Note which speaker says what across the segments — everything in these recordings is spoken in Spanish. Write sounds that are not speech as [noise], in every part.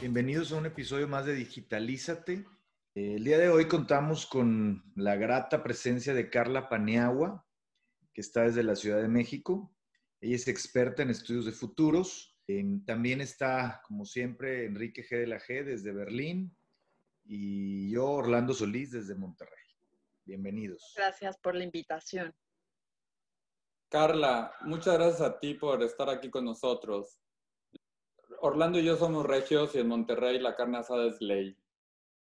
Speaker 1: Bienvenidos a un episodio más de Digitalízate. El día de hoy contamos con la grata presencia de Carla Paneagua, que está desde la Ciudad de México. Ella es experta en estudios de futuros. también está, como siempre, Enrique G. de la G desde Berlín y yo, Orlando Solís, desde Monterrey. Bienvenidos.
Speaker 2: Gracias por la invitación.
Speaker 3: Carla, muchas gracias a ti por estar aquí con nosotros. Orlando y yo somos regios y en Monterrey la carne asada es ley.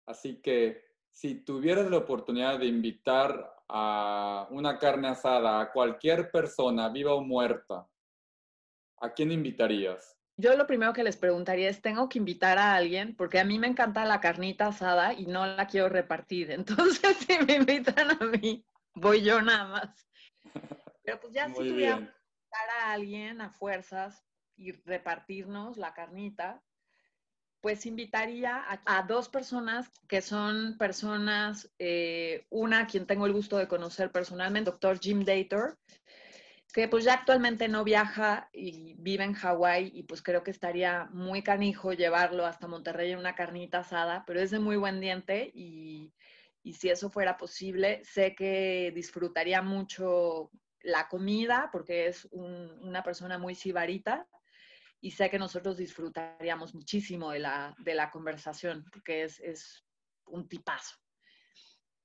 Speaker 3: Así que si tuvieras la oportunidad de invitar a una carne asada a cualquier persona, viva o muerta, ¿a quién invitarías?
Speaker 2: Yo lo primero que les preguntaría es, ¿tengo que invitar a alguien? Porque a mí me encanta la carnita asada y no la quiero repartir. [laughs] Entonces, si me invitan a mí, voy yo nada más. [laughs] Pero pues ya si tuviera que invitar a alguien a fuerzas, y repartirnos la carnita, pues invitaría a, dos personas que son personas, eh, una a quien tengo el gusto de conocer personalmente, doctor Jim Dator, que pues ya actualmente no viaja y vive en Hawái y pues creo que estaría muy canijo llevarlo hasta Monterrey en una carnita asada, pero es de muy buen diente y, y si eso fuera posible, sé que disfrutaría mucho la comida porque es una persona muy sibarita y sé que nosotros disfrutaríamos muchísimo de la, de la conversación, porque es, es un tipazo.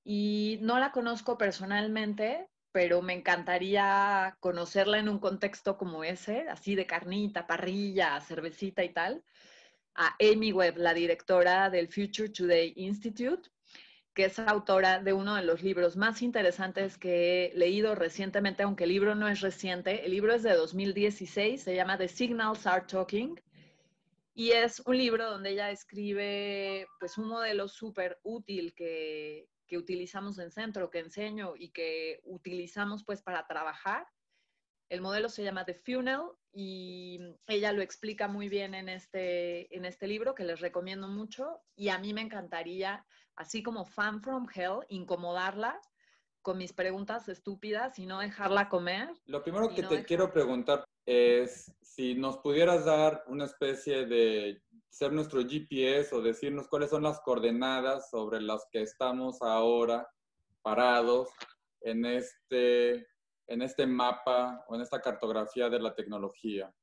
Speaker 2: Y no la conozco personalmente, pero me encantaría conocerla en un contexto como ese, así de carnita, parrilla, cervecita y tal, a Amy Webb, la directora del Future Today Institute, que es autora de uno de los libros más interesantes que he leído recientemente, aunque el libro no es reciente. El libro es de 2016, se llama The Signals Are Talking. Y es un libro donde ella escribe pues un modelo súper útil que, que utilizamos en centro, que enseño y que utilizamos pues para trabajar. El modelo se llama The Funnel y ella lo explica muy bien en este, en este libro que les recomiendo mucho y a mí me encantaría así como fan from hell, incomodarla con mis preguntas estúpidas y no dejarla comer.
Speaker 3: Lo primero que te quiero preguntar es si nos pudieras dar una especie de ser nuestro GPS o decirnos cuáles son las coordenadas sobre las que estamos ahora parados en este, en este mapa o en esta cartografía de la tecnología.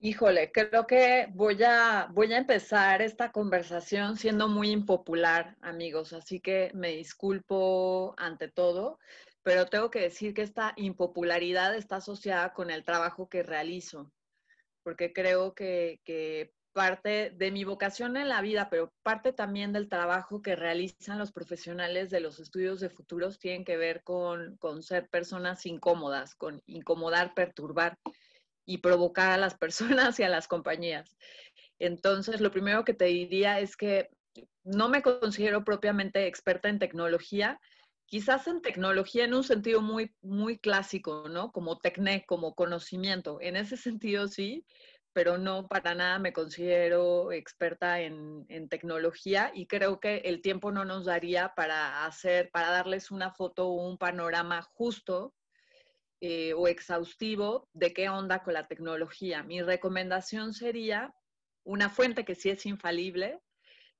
Speaker 2: Híjole, creo que voy a, voy a empezar esta conversación siendo muy impopular, amigos, así que me disculpo ante todo, pero tengo que decir que esta impopularidad está asociada con el trabajo que realizo, porque creo que, que parte de mi vocación en la vida, pero parte también del trabajo que realizan los profesionales de los estudios de futuros tienen que ver con, con ser personas incómodas, con incomodar, perturbar y provocar a las personas y a las compañías. Entonces, lo primero que te diría es que no me considero propiamente experta en tecnología, quizás en tecnología en un sentido muy, muy clásico, ¿no? Como tecné, como conocimiento. En ese sentido sí, pero no para nada me considero experta en, en, tecnología y creo que el tiempo no nos daría para hacer, para darles una foto o un panorama justo eh, o exhaustivo de qué onda con la tecnología. Mi recomendación sería una fuente que sí es infalible,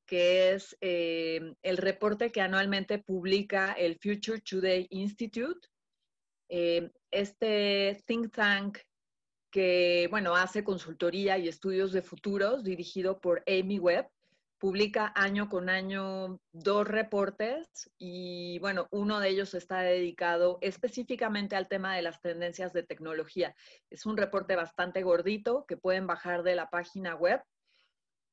Speaker 2: que es eh, el reporte que anualmente publica el Future Today Institute. Eh, este think tank que, bueno, hace consultoría y estudios de futuros dirigido por Amy Webb, publica año con año dos reportes y bueno, uno de ellos está dedicado específicamente al tema de las tendencias de tecnología. Es un reporte bastante gordito que pueden bajar de la página web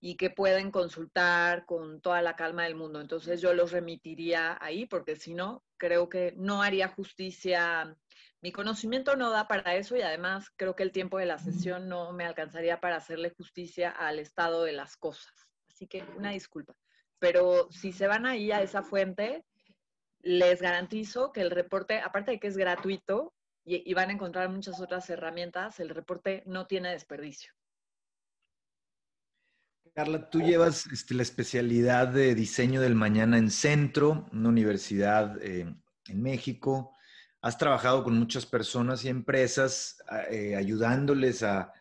Speaker 2: y que pueden consultar con toda la calma del mundo. Entonces yo los remitiría ahí porque si no, creo que no haría justicia. Mi conocimiento no da para eso y además creo que el tiempo de la sesión no me alcanzaría para hacerle justicia al estado de las cosas. Así que una disculpa. Pero si se van ahí a esa fuente, les garantizo que el reporte, aparte de que es gratuito y, van a encontrar muchas otras herramientas, el reporte no tiene desperdicio.
Speaker 1: Carla, tú llevas este, la especialidad de diseño del mañana en Centro, una universidad eh, en México. Has trabajado con muchas personas y empresas eh, ayudándoles a,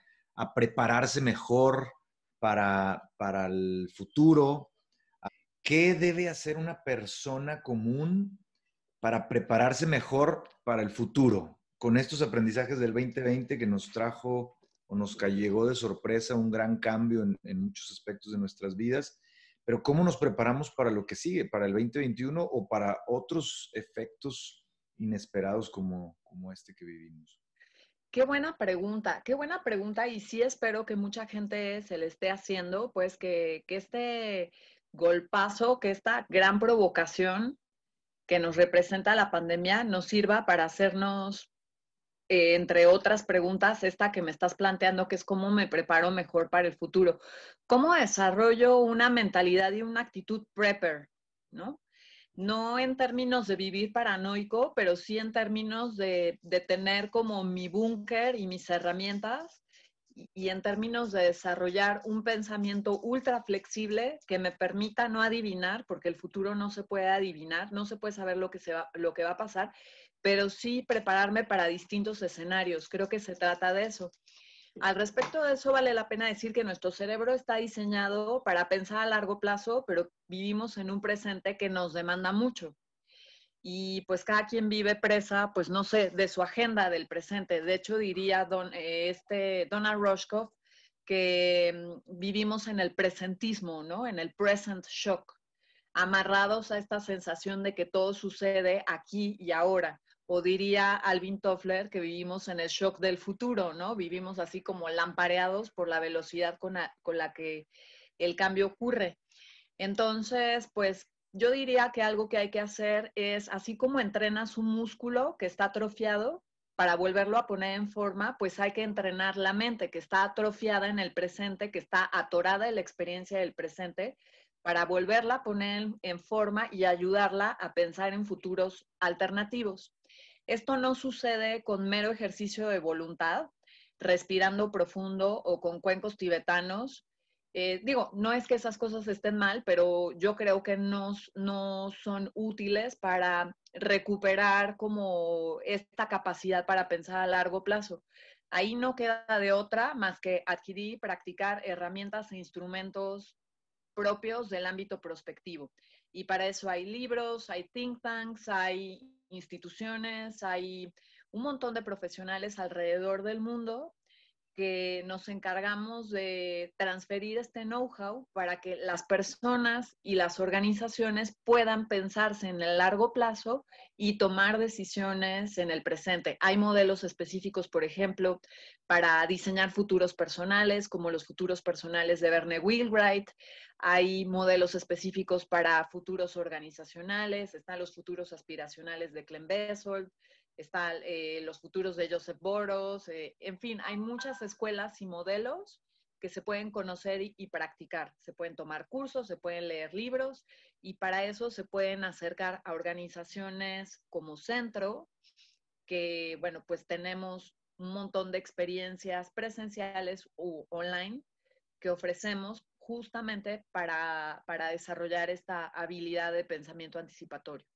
Speaker 1: prepararse mejor para, para el futuro? ¿Qué debe hacer una persona común para prepararse mejor para el futuro? Con estos aprendizajes del 2020 que nos trajo o nos llegó de sorpresa un gran cambio en, en muchos aspectos de nuestras vidas, pero ¿cómo nos preparamos para lo que sigue, para el 2021 o para otros efectos inesperados como, como este que vivimos?
Speaker 2: Qué buena pregunta, qué buena pregunta y sí espero que mucha gente se le esté haciendo, pues que, que este golpazo, que esta gran provocación que nos representa la pandemia nos sirva para hacernos eh, entre otras preguntas, esta que me estás planteando, que es cómo me preparo mejor para el futuro. ¿Cómo desarrollo una mentalidad y una actitud prepper? ¿No? No en términos de vivir paranoico, pero sí en términos de, de tener como mi búnker y mis herramientas y en términos de desarrollar un pensamiento ultra flexible que me permita no adivinar, porque el futuro no se puede adivinar, no se puede saber lo que, se va, lo que va a pasar, pero sí prepararme para distintos escenarios. Creo que se trata de eso. Al respecto de eso, vale la pena decir que nuestro cerebro está diseñado para pensar a largo plazo, pero vivimos en un presente que nos demanda mucho. Y pues cada quien vive presa, pues no sé, de su agenda del presente. De hecho, diría don, eh, este Donald Rushkoff que mm, vivimos en el presentismo, ¿no? En el present shock, amarrados a esta sensación de que todo sucede aquí y ahora o diría Alvin Toffler que vivimos en el shock del futuro, ¿no? Vivimos así como lampareados por la velocidad con la, que el cambio ocurre. Entonces, pues yo diría que algo que hay que hacer es, así como entrenas un músculo que está atrofiado, para volverlo a poner en forma, pues hay que entrenar la mente que está atrofiada en el presente, que está atorada en la experiencia del presente, para volverla a poner en forma y ayudarla a pensar en futuros alternativos. Esto no sucede con mero ejercicio de voluntad, respirando profundo o con cuencos tibetanos. Eh, digo, no es que esas cosas estén mal, pero yo creo que no, no son útiles para recuperar como esta capacidad para pensar a largo plazo. Ahí no queda de otra más que adquirir y practicar herramientas e instrumentos propios del ámbito prospectivo. Y para eso hay libros, hay think tanks, hay instituciones, hay un montón de profesionales alrededor del mundo que nos encargamos de transferir este know-how para que las personas y las organizaciones puedan pensarse en el largo plazo y tomar decisiones en el presente. Hay modelos específicos, por ejemplo, para diseñar futuros personales, como los futuros personales de Verne Wheelwright. Hay modelos específicos para futuros organizacionales, están los futuros aspiracionales de Clem Bessold, están eh, los futuros de Joseph Boros, eh, en fin, hay muchas escuelas y modelos que se pueden conocer y, practicar. Se pueden tomar cursos, se pueden leer libros y para eso se pueden acercar a organizaciones como Centro, que, bueno, pues tenemos un montón de experiencias presenciales u online que ofrecemos justamente para, para desarrollar esta habilidad de pensamiento anticipatorio.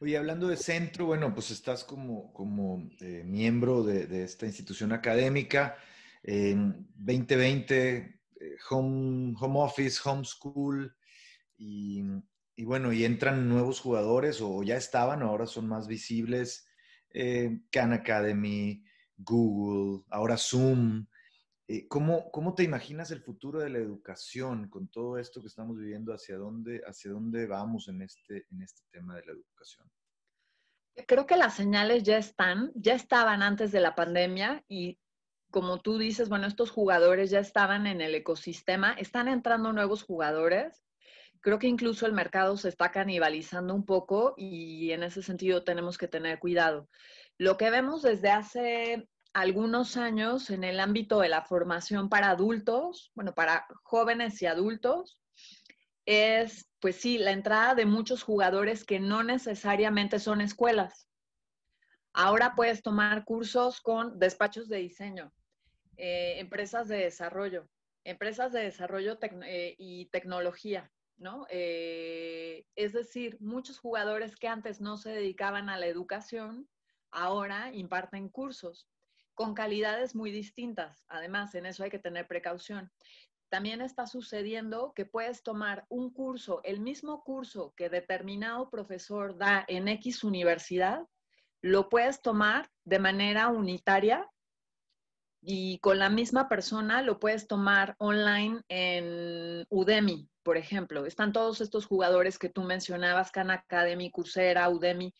Speaker 1: Oye, hablando de centro, bueno, pues estás como, como eh, miembro de, esta institución académica. En 2020, eh, home, home office, homeschool, y, y bueno, y entran nuevos jugadores o ya estaban, ahora son más visibles. Eh, Khan Academy, Google, ahora Zoom. ¿Cómo, ¿Cómo te imaginas el futuro de la educación con todo esto que estamos viviendo? ¿Hacia dónde, hacia dónde vamos en este, en este tema de la educación?
Speaker 2: Creo que las señales ya están, ya estaban antes de la pandemia y como tú dices, bueno, estos jugadores ya estaban en el ecosistema, están entrando nuevos jugadores. Creo que incluso el mercado se está canibalizando un poco y en ese sentido tenemos que tener cuidado. Lo que vemos desde hace algunos años en el ámbito de la formación para adultos, bueno, para jóvenes y adultos, es, pues sí, la entrada de muchos jugadores que no necesariamente son escuelas. Ahora puedes tomar cursos con despachos de diseño, eh, empresas de desarrollo, empresas de desarrollo eh, y tecnología, ¿no? Eh, es decir, muchos jugadores que antes no se dedicaban a la educación, ahora imparten cursos con calidades muy distintas. Además, en eso hay que tener precaución. También está sucediendo que puedes tomar un curso, el mismo curso que determinado profesor da en X universidad, lo puedes tomar de manera unitaria y con la misma persona lo puedes tomar online en Udemy, por ejemplo. Están todos estos jugadores que tú mencionabas, Khan Academy, Coursera, Udemy.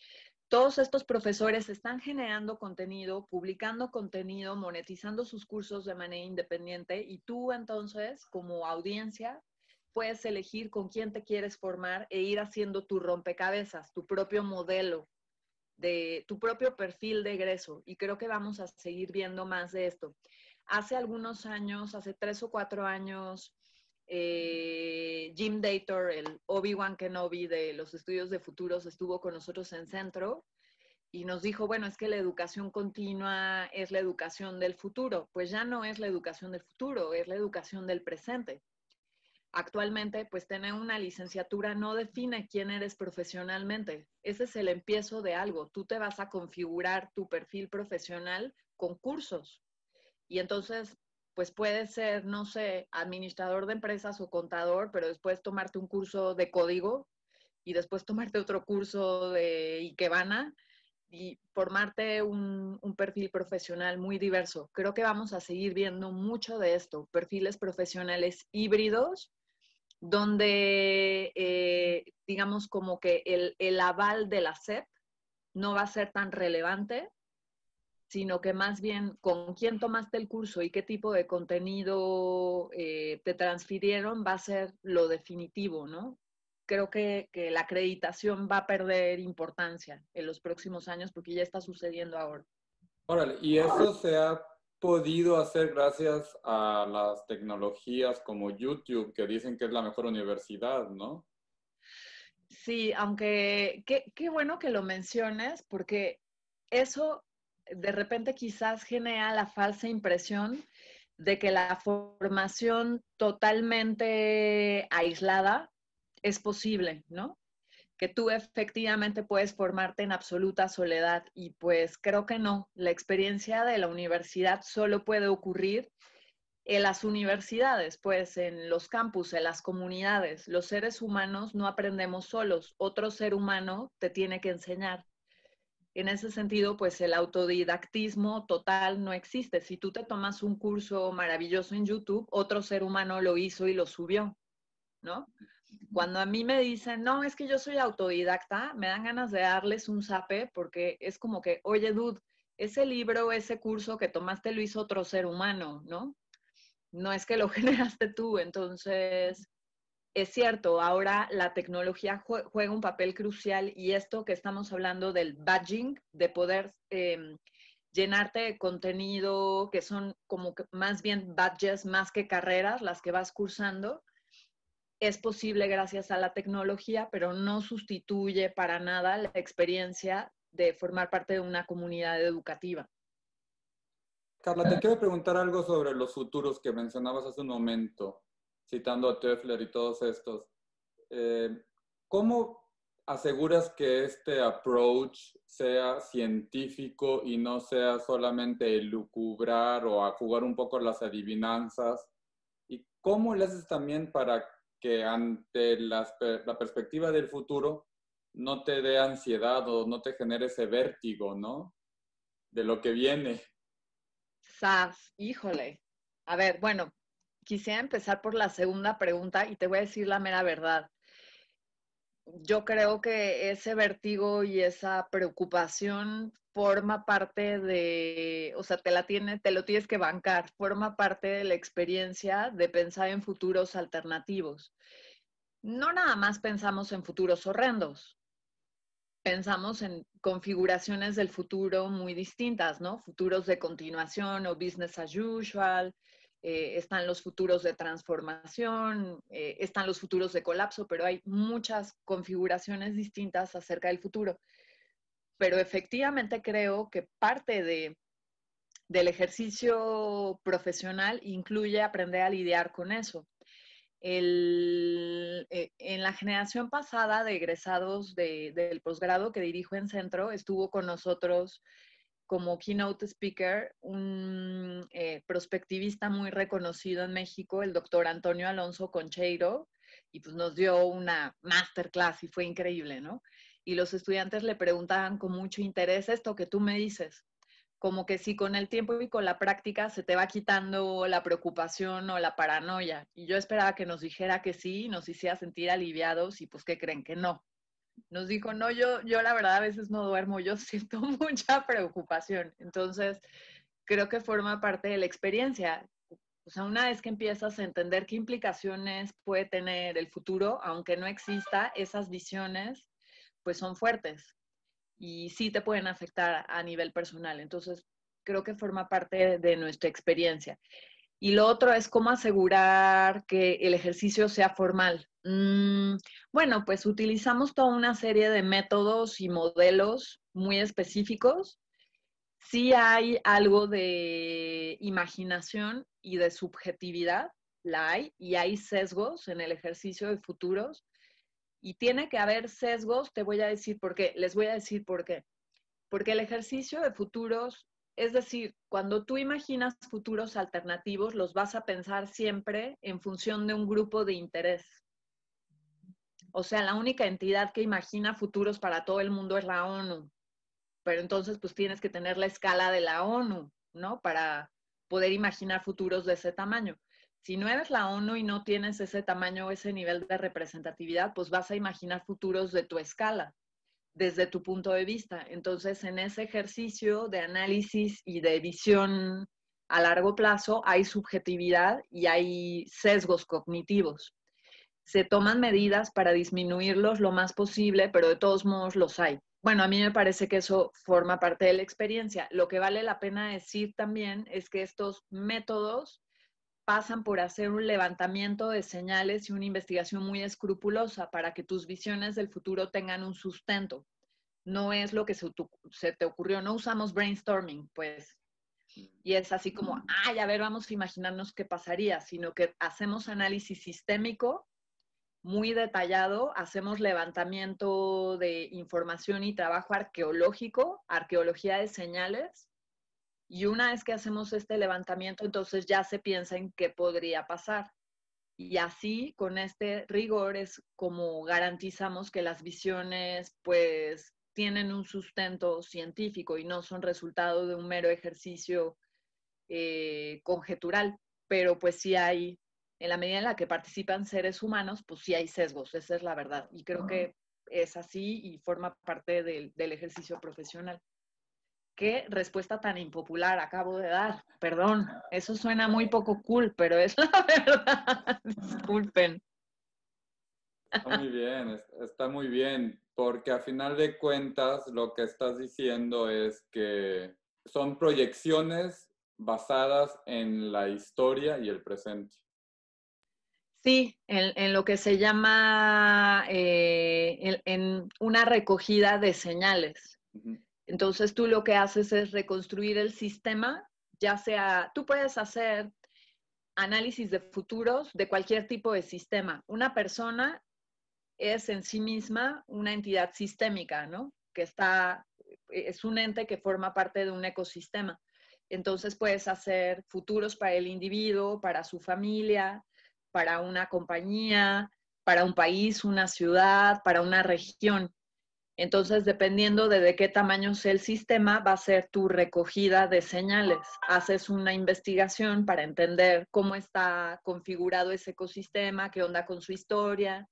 Speaker 2: Todos estos profesores están generando contenido, publicando contenido, monetizando sus cursos de manera independiente y tú entonces como audiencia puedes elegir con quién te quieres formar e ir haciendo tu rompecabezas, tu propio modelo de tu propio perfil de egreso y creo que vamos a seguir viendo más de esto. Hace algunos años, hace tres o cuatro años, eh, Jim Dator, el Obi-Wan Kenobi de los estudios de futuros, estuvo con nosotros en Centro y nos dijo, bueno, es que la educación continua es la educación del futuro. Pues ya no es la educación del futuro, es la educación del presente actualmente, pues tener una licenciatura no define quién eres profesionalmente. Ese es el empiezo de algo. Tú te vas a configurar tu perfil profesional con cursos. Y entonces, pues puedes ser, no sé, administrador de empresas o contador, pero después tomarte un curso de código y después tomarte otro curso de Ikebana y formarte un, un, perfil profesional muy diverso. Creo que vamos a seguir viendo mucho de esto, perfiles profesionales híbridos donde, eh, digamos, como que el, aval de la SEP no va a ser tan relevante, sino que más bien con quién tomaste el curso y qué tipo de contenido eh, te transfirieron va a ser lo definitivo, ¿no? Creo que, que la acreditación va a perder importancia en los próximos años porque ya está sucediendo ahora.
Speaker 3: Órale, y eso se ha podido hacer gracias a las tecnologías como YouTube, que dicen que es la mejor universidad, ¿no?
Speaker 2: Sí, aunque qué, bueno que lo menciones, porque eso de repente quizás genera la falsa impresión de que la formación totalmente aislada es posible, ¿no? que tú efectivamente puedes formarte en absoluta soledad y pues creo que no. La experiencia de la universidad solo puede ocurrir en las universidades, pues en los campus, en las comunidades. Los seres humanos no aprendemos solos, otro ser humano te tiene que enseñar. En ese sentido, pues el autodidactismo total no existe. Si tú te tomas un curso maravilloso en YouTube, otro ser humano lo hizo y lo subió, ¿no? Cuando a mí me dicen, no, es que yo soy autodidacta, me dan ganas de darles un zape porque es como que, oye, dude, ese libro, ese curso que tomaste lo hizo otro ser humano, ¿no? No es que lo [laughs] generaste tú. Entonces, es cierto, ahora la tecnología juega un papel crucial y esto que estamos hablando del badging, de poder em, llenarte de contenido que son como más bien badges más que carreras, las que vas cursando, es posible gracias a la tecnología, pero no sustituye para nada la experiencia de formar parte de una comunidad educativa.
Speaker 3: Carla, te quiero preguntar algo sobre los futuros que mencionabas hace un momento, citando a Toeffler y todos estos. Eh, ¿Cómo aseguras que este approach sea científico y no sea solamente lucubrar o a jugar un poco las adivinanzas? ¿Y cómo le haces también para que ante la perspectiva del futuro no te dé ansiedad o no te genere ese vértigo, ¿no? De lo que viene.
Speaker 2: Sas, híjole. A ver, bueno, quisiera empezar por la segunda pregunta y te voy a decir la mera verdad. Yo creo que ese vértigo y esa preocupación forma parte de, o sea, te la tiene, te lo tienes que bancar, forma parte de la experiencia de pensar en futuros alternativos. No nada más pensamos en futuros horrendos, pensamos en configuraciones del futuro muy distintas, ¿no? Futuros de continuación o business as usual, eh, están los futuros de transformación, eh, están los futuros de colapso, pero hay muchas configuraciones distintas acerca del futuro pero efectivamente creo que parte de, del ejercicio profesional incluye aprender a lidiar con eso. El, eh, en la generación pasada de egresados del posgrado que dirijo en centro, estuvo con nosotros como keynote speaker un eh, prospectivista muy reconocido en México, el doctor Antonio Alonso Concheiro, y pues nos dio una masterclass y fue increíble, ¿no? Y los estudiantes le preguntaban con mucho interés esto que tú me dices, como que si con el tiempo y con la práctica se te va quitando la preocupación o la paranoia. Y yo esperaba que nos dijera que sí, nos hiciera sentir aliviados y pues que creen que no. Nos dijo, no, yo, yo la verdad a veces no duermo, yo [laughs] siento mucha preocupación. Entonces, creo que forma parte de la experiencia. O sea, una vez que empiezas a entender qué implicaciones puede tener el futuro, aunque no exista, esas visiones, pues son fuertes y sí te pueden afectar a nivel personal. Entonces, creo que forma parte de nuestra experiencia. Y lo otro es cómo asegurar que el ejercicio sea formal. Mm, bueno, pues utilizamos toda una serie de métodos y modelos muy específicos. Sí hay algo de imaginación y de subjetividad, la hay, y hay sesgos en el ejercicio de futuros y tiene que haber sesgos, te voy a decir por qué, les voy a decir por qué. Porque el ejercicio de futuros, es decir, cuando tú imaginas futuros alternativos, los vas a pensar siempre en función de un grupo de interés. O sea, la única entidad que imagina futuros para todo el mundo es la ONU. Pero entonces, pues tienes que tener la escala de la ONU, ¿no? Para poder imaginar futuros de ese tamaño. Si no eres la ONU y no tienes ese tamaño ese nivel de representatividad, pues vas a imaginar futuros de tu escala, desde tu punto de vista. Entonces, en ese ejercicio de análisis y de visión a largo plazo, hay subjetividad y hay sesgos cognitivos. Se toman medidas para disminuirlos lo más posible, pero de todos modos los hay. Bueno, a mí me parece que eso forma parte de la experiencia. Lo que vale la pena decir también es que estos métodos pasan por hacer un levantamiento de señales y una investigación muy escrupulosa para que tus visiones del futuro tengan un sustento. No es lo que se, te ocurrió, no usamos brainstorming, pues. Y es así como, ay, a ver, vamos a imaginarnos qué pasaría, sino que hacemos análisis sistémico muy detallado, hacemos levantamiento de información y trabajo arqueológico, arqueología de señales, y una vez que hacemos este levantamiento, entonces ya se piensa en qué podría pasar. Y así, con este rigor, es como garantizamos que las visiones, pues, tienen un sustento científico y no son resultado de un mero ejercicio eh, conjetural. Pero pues sí hay, en la medida en la que participan seres humanos, pues sí hay sesgos, esa es la verdad. Y creo que es así y forma parte del ejercicio profesional qué respuesta tan impopular acabo de dar. Perdón, eso suena muy poco cool, pero es [laughs] la verdad. Disculpen.
Speaker 3: Está muy bien, está muy bien, porque a final de cuentas lo que estás diciendo es que son proyecciones basadas en la historia y el presente.
Speaker 2: Sí, en, lo que se llama eh, en, una recogida de señales. Entonces tú lo que haces es reconstruir el sistema, ya sea, tú puedes hacer análisis de futuros de cualquier tipo de sistema. Una persona es en sí misma una entidad sistémica, ¿no? Que está, es un ente que forma parte de un ecosistema. Entonces puedes hacer futuros para el individuo, para su familia, para una compañía, para un país, una ciudad, para una región. Entonces, dependiendo de, de qué tamaño sea el sistema, va a ser tu recogida de señales. Haces una investigación para entender cómo está configurado ese ecosistema, qué onda con su historia,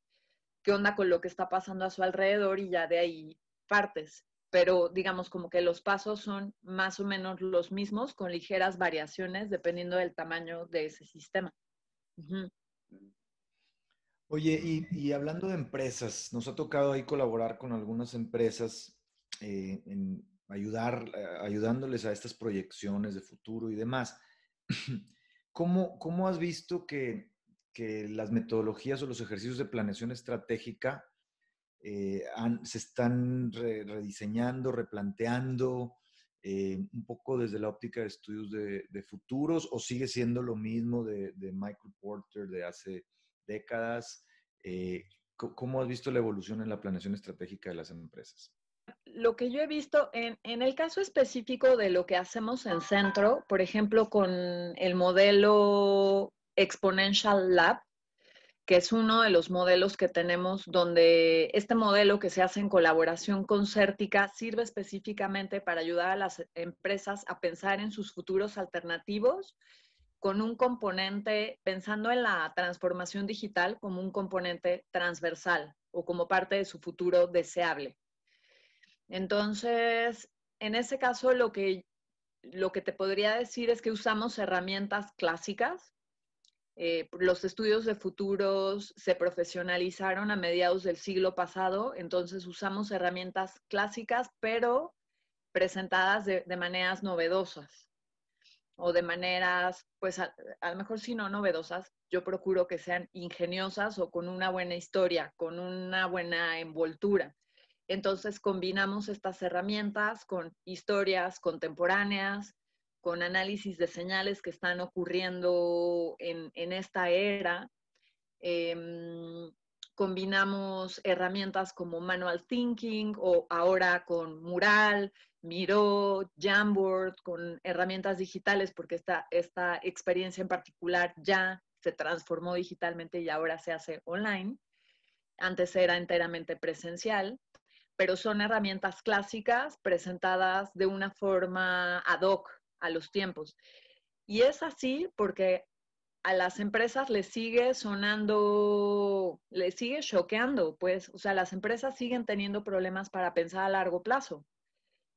Speaker 2: qué onda con lo que está pasando a su alrededor y ya de ahí partes. Pero digamos como que los pasos son más o menos los mismos con ligeras variaciones dependiendo del tamaño de ese sistema.
Speaker 1: Oye, y, hablando de empresas, nos ha tocado ahí colaborar con algunas empresas eh, en ayudar, eh, ayudándoles a estas proyecciones de futuro y demás. [clears throat] ¿Cómo, cómo has visto que, que, las metodologías o los ejercicios de planeación estratégica eh, se están rediseñando, replanteando un poco desde la óptica de estudios de, futuros o sigue siendo lo mismo de, de Michael Porter de hace décadas. Eh, ¿Cómo has visto la evolución en la planeación estratégica de las empresas?
Speaker 2: lo que yo he visto en, en, el caso específico de lo que hacemos en centro, por ejemplo, con el modelo Exponential Lab, que es uno de los modelos que tenemos donde este modelo que se hace en colaboración con Certica sirve específicamente para ayudar a las empresas a pensar en sus futuros alternativos con un componente, pensando en la transformación digital como un componente transversal o como parte de su futuro deseable. Entonces, en ese caso, lo que, lo que te podría decir es que usamos herramientas clásicas. Eh, los estudios de futuros se profesionalizaron a mediados del siglo pasado, entonces usamos herramientas clásicas, pero presentadas de, de maneras novedosas o de maneras, pues a, lo mejor si no novedosas, yo procuro que sean ingeniosas o con una buena historia, con una buena envoltura. Entonces combinamos estas herramientas con historias contemporáneas, con análisis de señales que están ocurriendo en, en esta era. Eh, combinamos herramientas como Manual Thinking o ahora con Mural, Miro, Jamboard, con herramientas digitales, porque esta, esta experiencia en particular ya se transformó digitalmente y ahora se hace online. Antes era enteramente presencial pero son herramientas clásicas presentadas de una forma ad hoc a los tiempos. Y es así porque a las empresas les sigue sonando, les sigue choqueando, pues, o sea, las empresas siguen teniendo problemas para pensar a largo plazo.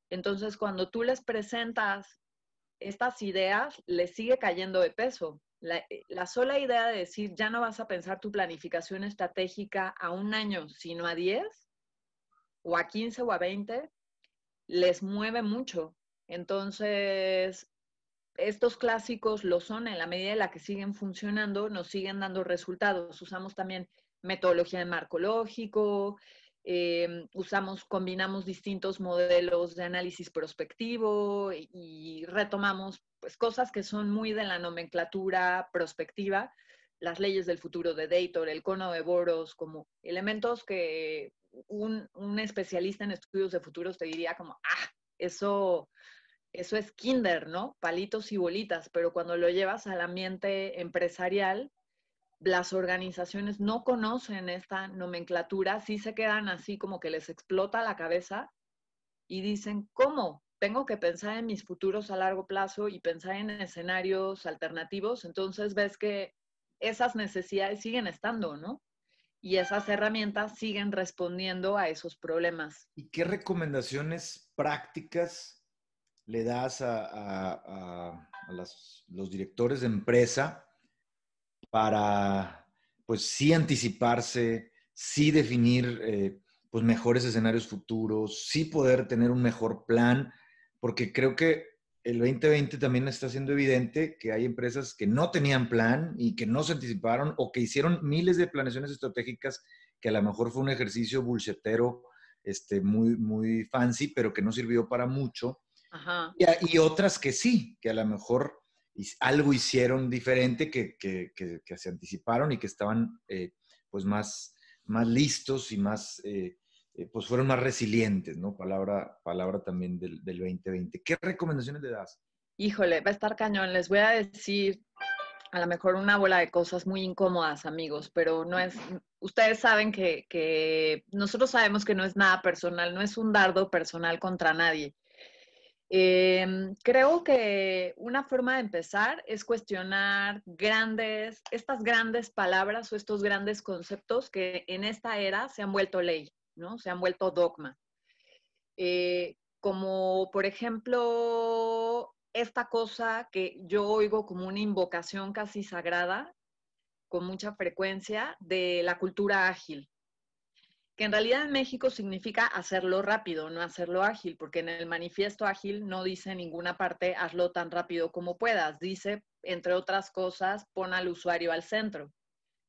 Speaker 2: Entonces, cuando tú les presentas estas ideas, les sigue cayendo de peso. La, la, sola idea de decir, ya no vas a pensar tu planificación estratégica a un año, sino a 10, o a 15 o a 20, les mueve mucho. Entonces, estos clásicos lo son en la medida en la que siguen funcionando, nos siguen dando resultados. Usamos también metodología de marco lógico, eh, usamos, combinamos distintos modelos de análisis prospectivo y, y retomamos pues, cosas que son muy de la nomenclatura prospectiva, las leyes del futuro de Dator, el cono de Boros, como elementos que un, un, especialista en estudios de futuros te diría como, ah, eso, eso es kinder, ¿no? Palitos y bolitas, pero cuando lo llevas al ambiente empresarial, las organizaciones no conocen esta nomenclatura, sí se quedan así como que les explota la cabeza y dicen, ¿cómo? Tengo que pensar en mis futuros a largo plazo y pensar en escenarios alternativos, entonces ves que esas necesidades siguen estando, ¿no? y esas herramientas siguen respondiendo a esos problemas.
Speaker 1: ¿Y qué recomendaciones prácticas le das a, a, los directores de empresa para, pues sí anticiparse, sí definir eh, pues mejores escenarios futuros, sí poder tener un mejor plan? Porque creo que el 2020 también está siendo evidente que hay empresas que no tenían plan y que no se anticiparon o que hicieron miles de planeaciones estratégicas que a lo mejor fue un ejercicio bullshetero, este, muy, muy fancy, pero que no sirvió para mucho.
Speaker 2: Ajá.
Speaker 1: Y, y, otras que sí, que a lo mejor algo hicieron diferente, que, que, que, que se anticiparon y que estaban eh, pues más, más listos y más... Eh, eh, pues fueron más resilientes, ¿no? Palabra, palabra también del, del 2020. ¿Qué recomendaciones le das?
Speaker 2: Híjole, va a estar cañón. Les voy a decir a lo mejor una bola de cosas muy incómodas, amigos, pero no es, ustedes saben que, que, nosotros sabemos que no es nada personal, no es un dardo personal contra nadie. Eh, creo que una forma de empezar es cuestionar grandes, estas grandes palabras o estos grandes conceptos que en esta era se han vuelto ley. ¿no? Se han vuelto dogma. Eh, como por ejemplo esta cosa que yo oigo como una invocación casi sagrada, con mucha frecuencia, de la cultura ágil, que en realidad en México significa hacerlo rápido, no hacerlo ágil, porque en el manifiesto ágil no dice en ninguna parte hazlo tan rápido como puedas, dice, entre otras cosas, pon al usuario al centro.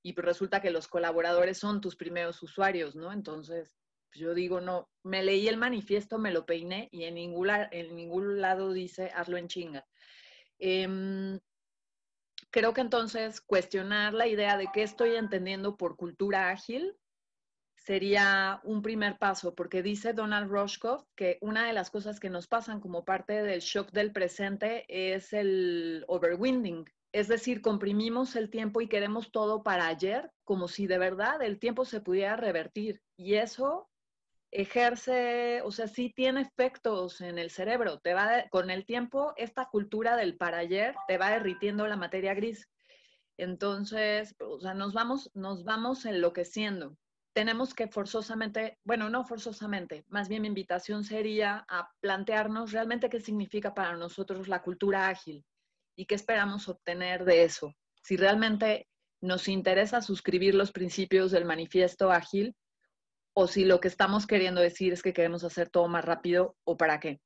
Speaker 2: Y resulta que los colaboradores son tus primeros usuarios, ¿no? Entonces, pues yo digo, no, me leí el manifiesto, me lo peiné y en ningún, en ningún lado dice hazlo en chinga. Eh, creo que entonces cuestionar la idea de qué estoy entendiendo por cultura ágil sería un primer paso, porque dice Donald Roshkoff que una de las cosas que nos pasan como parte del shock del presente es el overwinding, es decir, comprimimos el tiempo y queremos todo para ayer, como si de verdad el tiempo se pudiera revertir. Y eso ejerce, o sea, sí tiene efectos en el cerebro. Te va con el tiempo, esta cultura del para ayer te va derritiendo la materia gris. Entonces, o sea, nos vamos, nos vamos enloqueciendo. Tenemos que forzosamente, bueno, no forzosamente, más bien mi invitación sería a plantearnos realmente qué significa para nosotros la cultura ágil y qué esperamos obtener de eso. Si realmente nos interesa suscribir los principios del manifiesto ágil o si lo que estamos queriendo decir es que queremos hacer todo más rápido o para qué.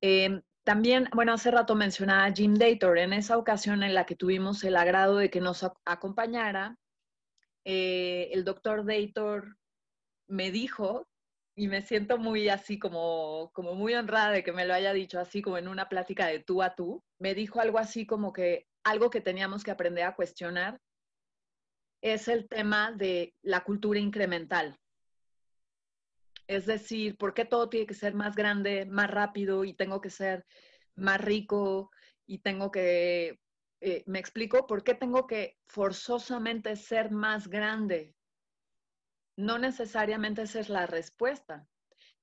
Speaker 2: Em, también, bueno, hace rato mencionaba Jim Dator, en esa ocasión en la que tuvimos el agrado de que nos acompañara, eh, el doctor Dator me dijo, y me siento muy así como, como muy honrada de que me lo haya dicho así como en una plática de tú a tú, me dijo algo así como que algo que teníamos que aprender a cuestionar es el tema de la cultura incremental. Es decir, ¿por qué todo tiene que ser más grande, más rápido y tengo que ser más rico y tengo que, eh, me explico, ¿por qué tengo que forzosamente ser más grande? No necesariamente esa es la respuesta.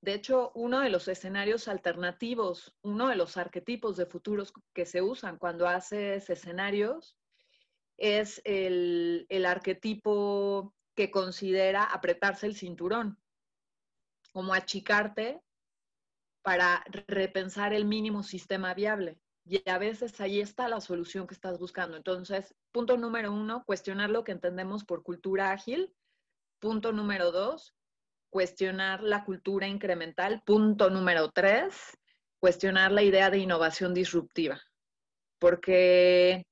Speaker 2: De hecho, uno de los escenarios alternativos, uno de los arquetipos de futuros que se usan cuando haces escenarios es el, arquetipo que considera apretarse el cinturón, como achicarte para repensar el mínimo sistema viable. Y a veces ahí está la solución que estás buscando. Entonces, punto número uno, cuestionar lo que entendemos por cultura ágil. Punto número dos, cuestionar la cultura incremental. Punto número tres, cuestionar la idea de innovación disruptiva. Porque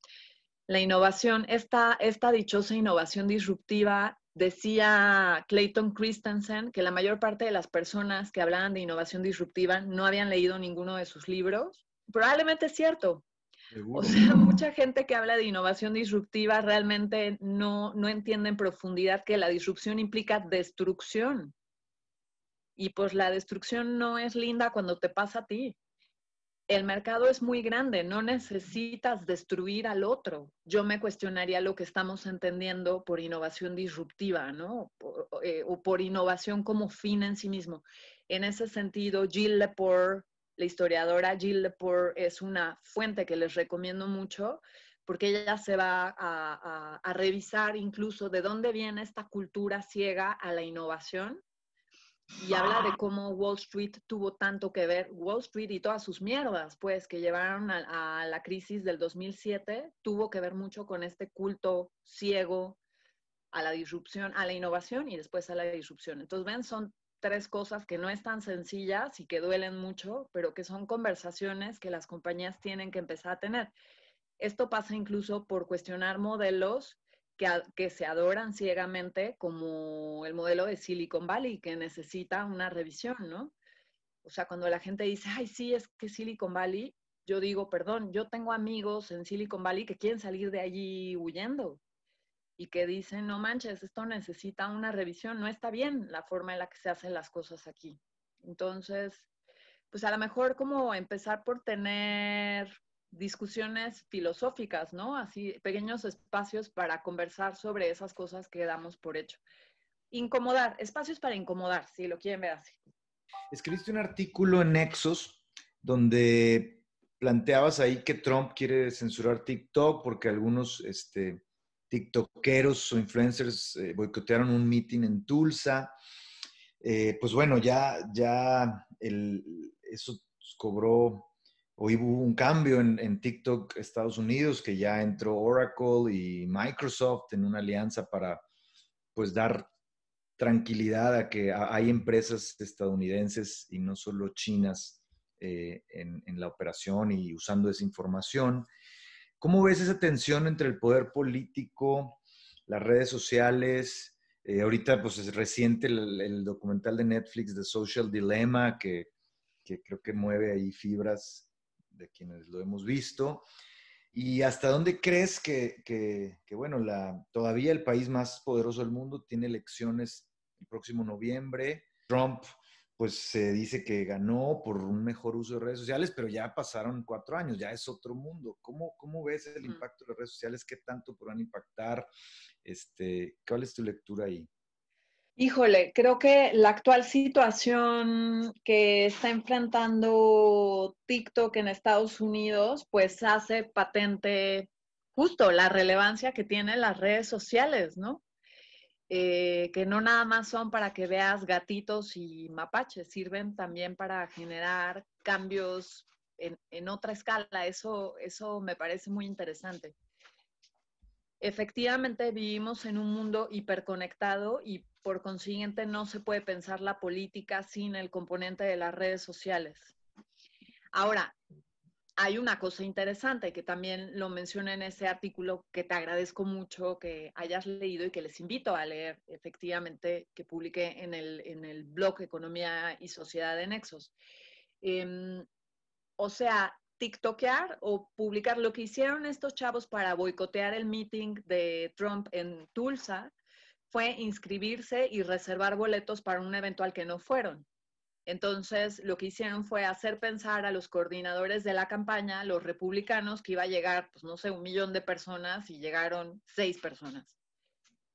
Speaker 2: la innovación, esta, esta dichosa innovación disruptiva, decía Clayton Christensen que la mayor parte de las personas que hablaban de innovación disruptiva no habían leído ninguno de sus libros. Probablemente es cierto, o sea, [laughs] mucha gente que habla de innovación disruptiva realmente no, no entiende en profundidad que la disrupción implica destrucción. Y pues la destrucción no es linda cuando te pasa a ti. El mercado es muy grande, no necesitas destruir al otro. Yo me cuestionaría lo que estamos entendiendo por innovación disruptiva, ¿no? Eh, o por innovación como fin en sí mismo. En ese sentido, Jill Lepore, la historiadora Jill Lepore, es una fuente que les recomiendo mucho porque ella se va a, a revisar incluso de dónde viene esta cultura ciega a la innovación y habla de cómo Wall Street tuvo tanto que ver, Wall Street y todas sus mierdas, pues, que llevaron a, la crisis del 2007, tuvo que ver mucho con este culto ciego a la disrupción, a la innovación y después a la disrupción. Entonces, ven, son tres cosas que no están sencillas y que duelen mucho, pero que son conversaciones que las compañías tienen que empezar a tener. Esto pasa incluso por cuestionar modelos que, se adoran ciegamente como el modelo de Silicon Valley, que necesita una revisión, ¿no? O sea, cuando la gente dice, ay, sí, es que Silicon Valley, yo digo, perdón, yo tengo amigos en Silicon Valley que quieren salir de allí huyendo y que dicen, no manches, esto necesita una revisión, no está bien la forma en la que se hacen las cosas aquí. Entonces, pues a lo mejor como empezar por tener discusiones filosóficas, ¿no? Así, pequeños espacios para conversar sobre esas cosas que damos por hecho. Incomodar, espacios para incomodar, si lo quieren ver así.
Speaker 1: Escribiste un artículo en Nexos donde planteabas ahí que Trump quiere censurar TikTok porque algunos este, TikTokeros o influencers eh, boicotearon un meeting en Tulsa. Eh, pues bueno, ya, ya eso cobró hoy hubo un cambio en, TikTok Estados Unidos, que ya entró Oracle y Microsoft en una alianza para pues dar tranquilidad a que hay empresas estadounidenses y no solo chinas eh, en, la operación y usando esa información. ¿Cómo ves esa tensión entre el poder político, las redes sociales? Eh, ahorita pues es reciente el, documental de Netflix de Social Dilemma que, que creo que mueve ahí fibras de quienes lo hemos visto. ¿Y hasta dónde crees que, bueno, la, todavía el país más poderoso del mundo tiene elecciones el próximo noviembre. Trump pues se dice que ganó por un mejor uso de redes sociales, pero ya pasaron cuatro años, ya es otro mundo. ¿Cómo, cómo ves el impacto de las redes sociales? ¿Qué tanto podrán impactar? Este, ¿Cuál es tu lectura ahí?
Speaker 2: Híjole, creo que la actual situación que está enfrentando TikTok en Estados Unidos, pues hace patente justo la relevancia que tienen las redes sociales, ¿no? Eh, que no nada más son para que veas gatitos y mapaches, sirven también para generar cambios en, en otra escala. Eso, eso me parece muy interesante. Efectivamente, vivimos en un mundo hiperconectado y por consiguiente no se puede pensar la política sin el componente de las redes sociales. Ahora, hay una cosa interesante que también lo menciona en ese artículo que te agradezco mucho que hayas leído y que les invito a leer efectivamente que publiqué en el, en el blog Economía y Sociedad de Nexos. Em, o sea, TikTokear o publicar lo que hicieron estos chavos para boicotear el meeting de Trump en Tulsa fue inscribirse y reservar boletos para un evento al que no fueron. Entonces, lo que hicieron fue hacer pensar a los coordinadores de la campaña, los republicanos, que iba a llegar, pues no sé, un millón de personas y llegaron seis personas.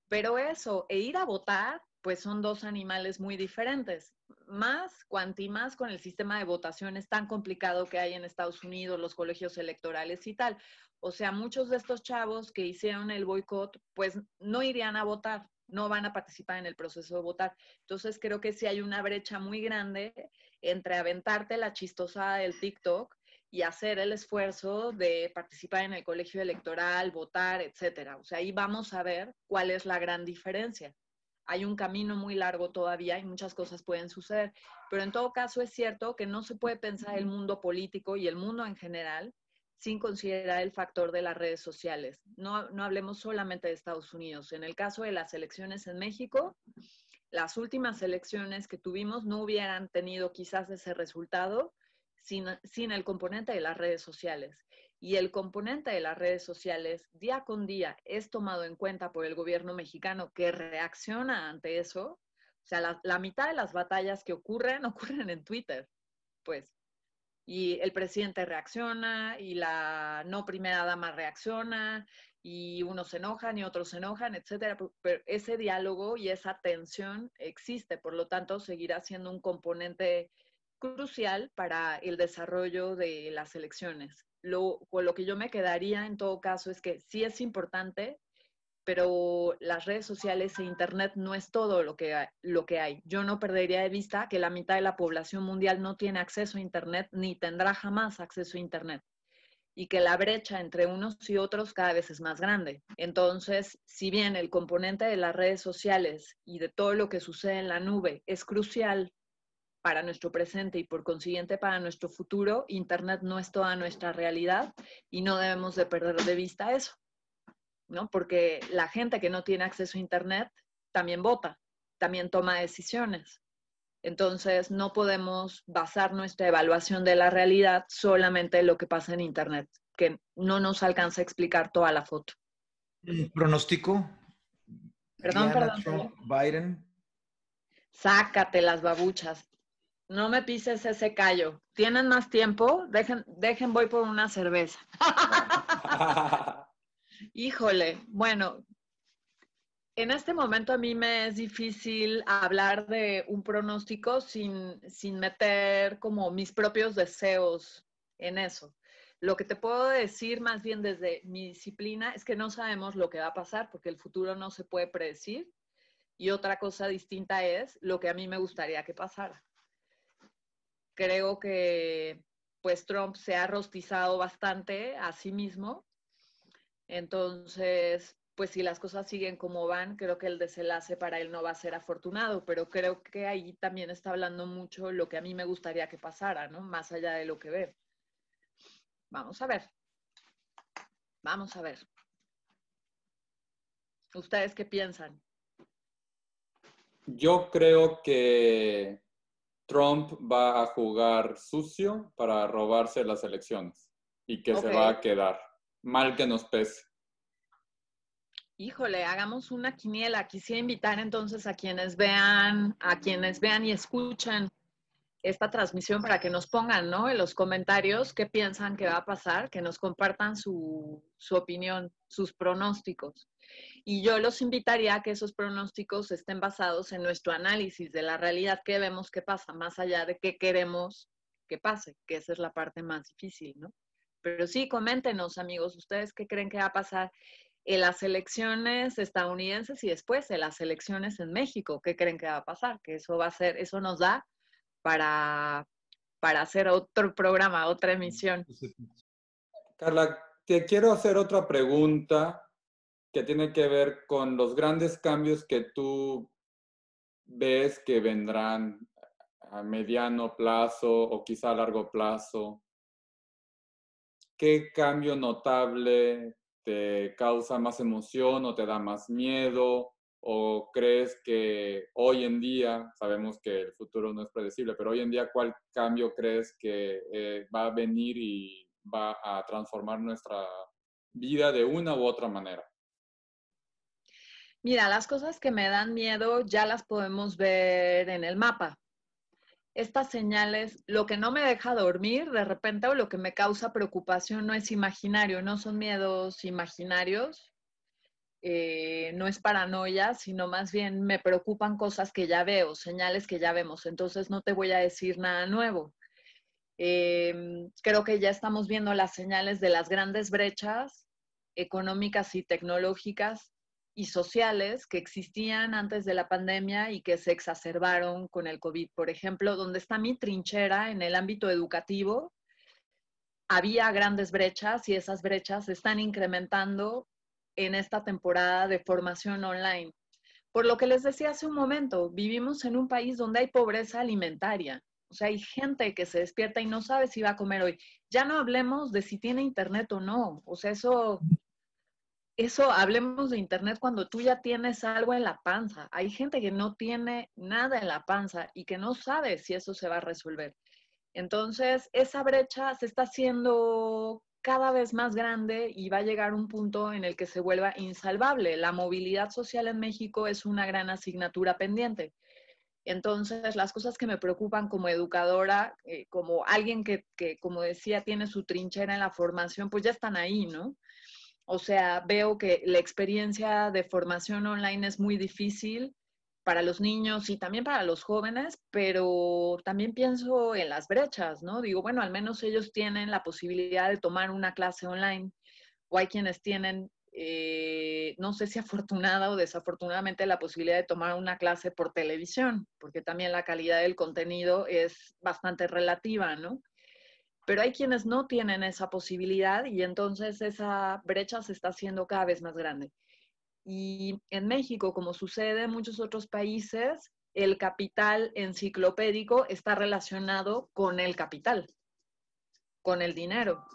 Speaker 2: Pero eso, e ir a votar, pues son dos animales muy diferentes. Más, cuanti más con el sistema de votaciones tan complicado que hay en Estados Unidos, los colegios electorales y tal. O sea, muchos de estos chavos que hicieron el boicot, pues no irían a votar, no van a participar en el proceso de votar. Entonces creo que sí hay una brecha muy grande entre aventarte la chistosada del TikTok y hacer el esfuerzo de participar en el colegio electoral, votar, etcétera. O sea, ahí vamos a ver cuál es la gran diferencia. Hay un camino muy largo todavía y muchas cosas pueden suceder, pero en todo caso es cierto que no se puede pensar el mundo político y el mundo en general sin considerar el factor de las redes sociales. No, no hablemos solamente de Estados Unidos. En el caso de las elecciones en México, las últimas elecciones que tuvimos no hubieran tenido quizás ese resultado sin, sin, el componente de las redes sociales. Y el componente de las redes sociales día con día es tomado en cuenta por el gobierno mexicano que reacciona ante eso. O sea, la, la mitad de las batallas que ocurren [laughs] ocurren en Twitter. Pues y el presidente reacciona y la no primera dama reacciona y unos se enojan y otros se enojan, etcétera. Pero ese diálogo y esa tensión existe, por lo tanto, seguirá siendo un componente crucial para el desarrollo de las elecciones. Lo, con lo que yo me quedaría en todo caso es que sí es importante pero las redes sociales e Internet no es todo lo que, hay, lo que hay. Yo no perdería de vista que la mitad de la población mundial no tiene acceso a Internet ni tendrá jamás acceso a Internet y que la brecha entre unos y otros cada vez es más grande. Entonces, si bien el componente de las redes sociales y de todo lo que sucede en la nube es crucial para nuestro presente y por consiguiente para nuestro futuro, Internet no es toda nuestra realidad y no debemos de perder de vista eso. ¿No? Porque la gente que no tiene acceso a Internet también vota, también toma decisiones. Entonces, no podemos basar nuestra evaluación de la realidad solamente en lo que pasa en Internet, que no nos alcanza a explicar toda la foto.
Speaker 1: ¿Pronóstico?
Speaker 2: Perdón, perdón.
Speaker 1: Biden.
Speaker 2: Sácate las babuchas. No me pises ese callo. ¿Tienen más tiempo? Dejen, dejen voy por una cerveza. [laughs] Híjole, bueno, en este momento a mí me es difícil hablar de un pronóstico sin, sin meter como mis propios deseos en eso. Lo que te puedo decir más bien desde mi disciplina es que no sabemos lo que va a pasar porque el futuro no se puede predecir. Y otra cosa distinta es lo que a mí me gustaría que pasara. Creo que pues Trump se ha rostizado bastante a sí mismo entonces, pues si las cosas siguen como van, creo que el desenlace para él no va a ser afortunado, pero creo que ahí también está hablando mucho lo que a mí me gustaría que pasara, ¿no? Más allá de lo que ve. Vamos a ver. Vamos a ver. ¿Ustedes qué piensan?
Speaker 3: Yo creo que Trump va a jugar sucio para robarse las elecciones y que se va a quedar mal que nos pese.
Speaker 2: Híjole, hagamos una quiniela. Quisiera invitar entonces a quienes vean, a quienes vean y escuchen esta transmisión para que nos pongan, ¿no? En los comentarios qué piensan que va a pasar, que nos compartan su, su opinión, sus pronósticos. Y yo los invitaría a que esos pronósticos estén basados en nuestro análisis de la realidad que vemos que pasa, más allá de qué queremos que pase, que esa es la parte más difícil, ¿no? Pero sí, coméntenos, amigos, ustedes qué creen que va a pasar en las elecciones estadounidenses y después en las elecciones en México, qué creen que va a pasar, que eso va a ser, eso nos da para, para hacer otro programa, otra emisión.
Speaker 3: Carla, te quiero hacer otra pregunta que tiene que ver con los grandes cambios que tú ves que vendrán a mediano plazo o quizá a largo plazo. ¿Qué cambio notable te causa más emoción o te da más miedo? ¿O crees que hoy en día, sabemos que el futuro no es predecible, pero hoy en día, ¿cuál cambio crees que eh, va a venir y va a transformar nuestra vida de una u otra manera?
Speaker 2: Mira, las cosas que me dan miedo ya las podemos ver en el mapa. Estas señales, lo que no me deja dormir de repente o lo que me causa preocupación no es imaginario, no son miedos imaginarios, eh, no es paranoia, sino más bien me preocupan cosas que ya veo, señales que ya vemos. Entonces no te voy a decir nada nuevo. Em, creo que ya estamos viendo las señales de las grandes brechas económicas y tecnológicas y sociales que existían antes de la pandemia y que se exacerbaron con el COVID. Por ejemplo, donde está mi trinchera en el ámbito educativo, había grandes brechas y esas brechas se están incrementando en esta temporada de formación online. Por lo que les decía hace un momento, vivimos en un país donde hay pobreza alimentaria. O sea, hay gente que se despierta y no sabe si va a comer hoy. Ya no hablemos de si tiene internet o no. O sea, eso eso, hablemos de Internet cuando tú ya tienes algo en la panza. Hay gente que no tiene nada en la panza y que no sabe si eso se va a resolver. Entonces, esa brecha se está haciendo cada vez más grande y va a llegar un punto en el que se vuelva insalvable. La movilidad social en México es una gran asignatura pendiente. Entonces, las cosas que me preocupan como educadora, eh, como alguien que, que, como decía, tiene su trinchera en la formación, pues ya están ahí, ¿no? O sea, veo que la experiencia de formación online es muy difícil para los niños y también para los jóvenes, pero también pienso en las brechas, ¿no? Digo, bueno, al menos ellos tienen la posibilidad de tomar una clase online o hay quienes tienen, eh, no sé si afortunada o desafortunadamente, la posibilidad de tomar una clase por televisión, porque también la calidad del contenido es bastante relativa, ¿no? Pero hay quienes no tienen esa posibilidad y entonces esa brecha se está haciendo cada vez más grande. Y en México, como sucede en muchos otros países, el capital enciclopédico está relacionado con el capital, con el dinero.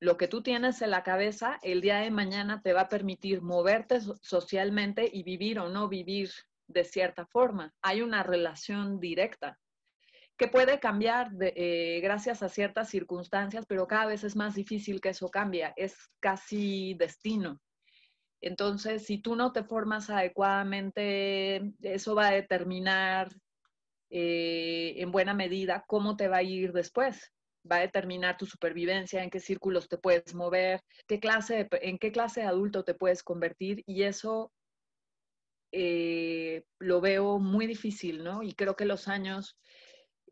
Speaker 2: Lo que tú tienes en la cabeza el día de mañana te va a permitir moverte socialmente y vivir o no vivir de cierta forma. Hay una relación directa que puede cambiar eh, gracias a ciertas circunstancias, pero cada vez es más difícil que eso cambie, es casi destino. Entonces, si tú no te formas adecuadamente, eso va a determinar eh, en buena medida cómo te va a ir después. Va a determinar tu supervivencia, en qué círculos te puedes mover, qué clase en qué clase de adulto te puedes convertir y eso eh, lo veo muy difícil, ¿no? Y creo que los años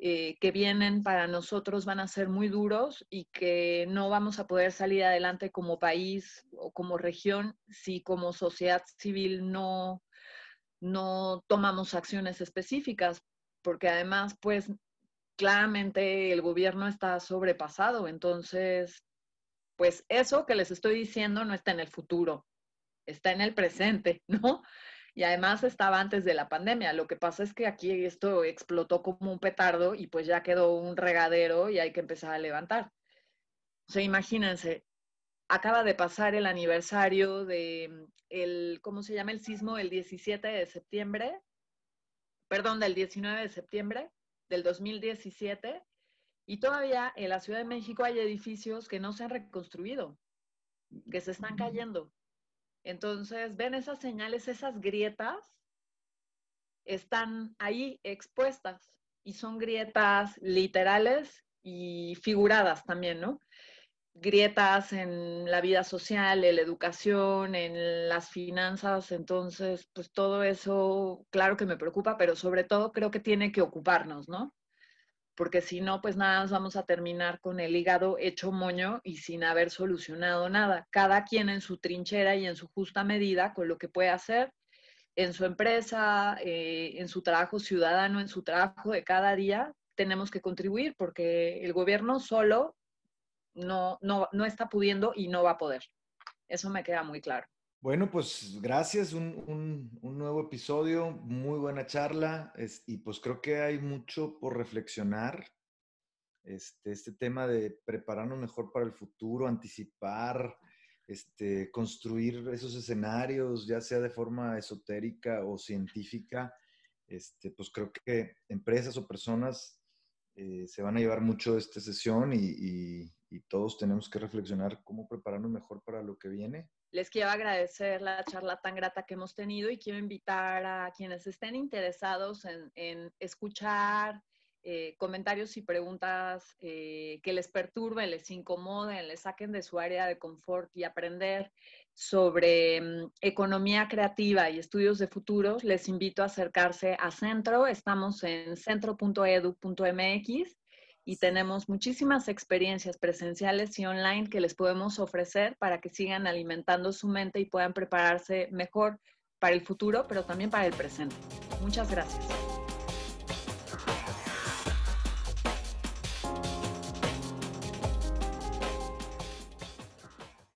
Speaker 2: eh, que vienen para nosotros van a ser muy duros y que no vamos a poder salir adelante como país o como región si como sociedad civil no, no tomamos acciones específicas, porque además, pues claramente el gobierno está sobrepasado, entonces, pues eso que les estoy diciendo no está en el futuro, está en el presente, [laughs] ¿no? Y además estaba antes de la pandemia. Lo que pasa es que aquí esto explotó como un petardo y pues ya quedó un regadero y hay que empezar a levantar. O sea, imagínense, acaba de pasar el aniversario de el, ¿cómo se llama? El sismo el 17 de septiembre, perdón, del 19 de septiembre del 2017 y todavía en la Ciudad de México hay edificios que no se han reconstruido, que se están cayendo. Entonces, ven esas señales, esas grietas están ahí expuestas y son grietas literales y figuradas también, ¿no? grietas en la vida social, en la educación, en las finanzas, entonces, pues todo eso, claro que me preocupa, pero sobre todo creo que tiene que ocuparnos, ¿no? Porque si no, pues nada, nos vamos a terminar con el hígado hecho moño y sin haber solucionado nada. Cada quien en su trinchera y en su justa medida con lo que puede hacer en su empresa, eh, en su trabajo ciudadano, en su trabajo de cada día, tenemos que contribuir porque el gobierno solo no, no, no está pudiendo y no va a poder. Eso me queda muy claro.
Speaker 1: Bueno, pues gracias, un, nuevo episodio, muy buena charla y pues creo que hay mucho por reflexionar. Este, este tema de prepararnos mejor para el futuro, anticipar, este, construir esos escenarios, ya sea de forma esotérica o científica, este, pues creo que empresas o personas eh, se van a llevar mucho de esta sesión y todos tenemos que reflexionar cómo prepararnos mejor para lo que viene.
Speaker 2: Les quiero agradecer la charla tan grata que hemos tenido y quiero invitar a quienes estén interesados en, escuchar eh, comentarios y preguntas eh, que les perturben, les incomoden, les saquen de su área de confort y aprender sobre mm, economía creativa y estudios de futuros, les invito a acercarse a Centro. Estamos en centro.edu.mx y tenemos muchísimas experiencias presenciales y online que les podemos ofrecer para que sigan alimentando su mente y puedan prepararse mejor para el futuro, pero también para el presente. Muchas gracias.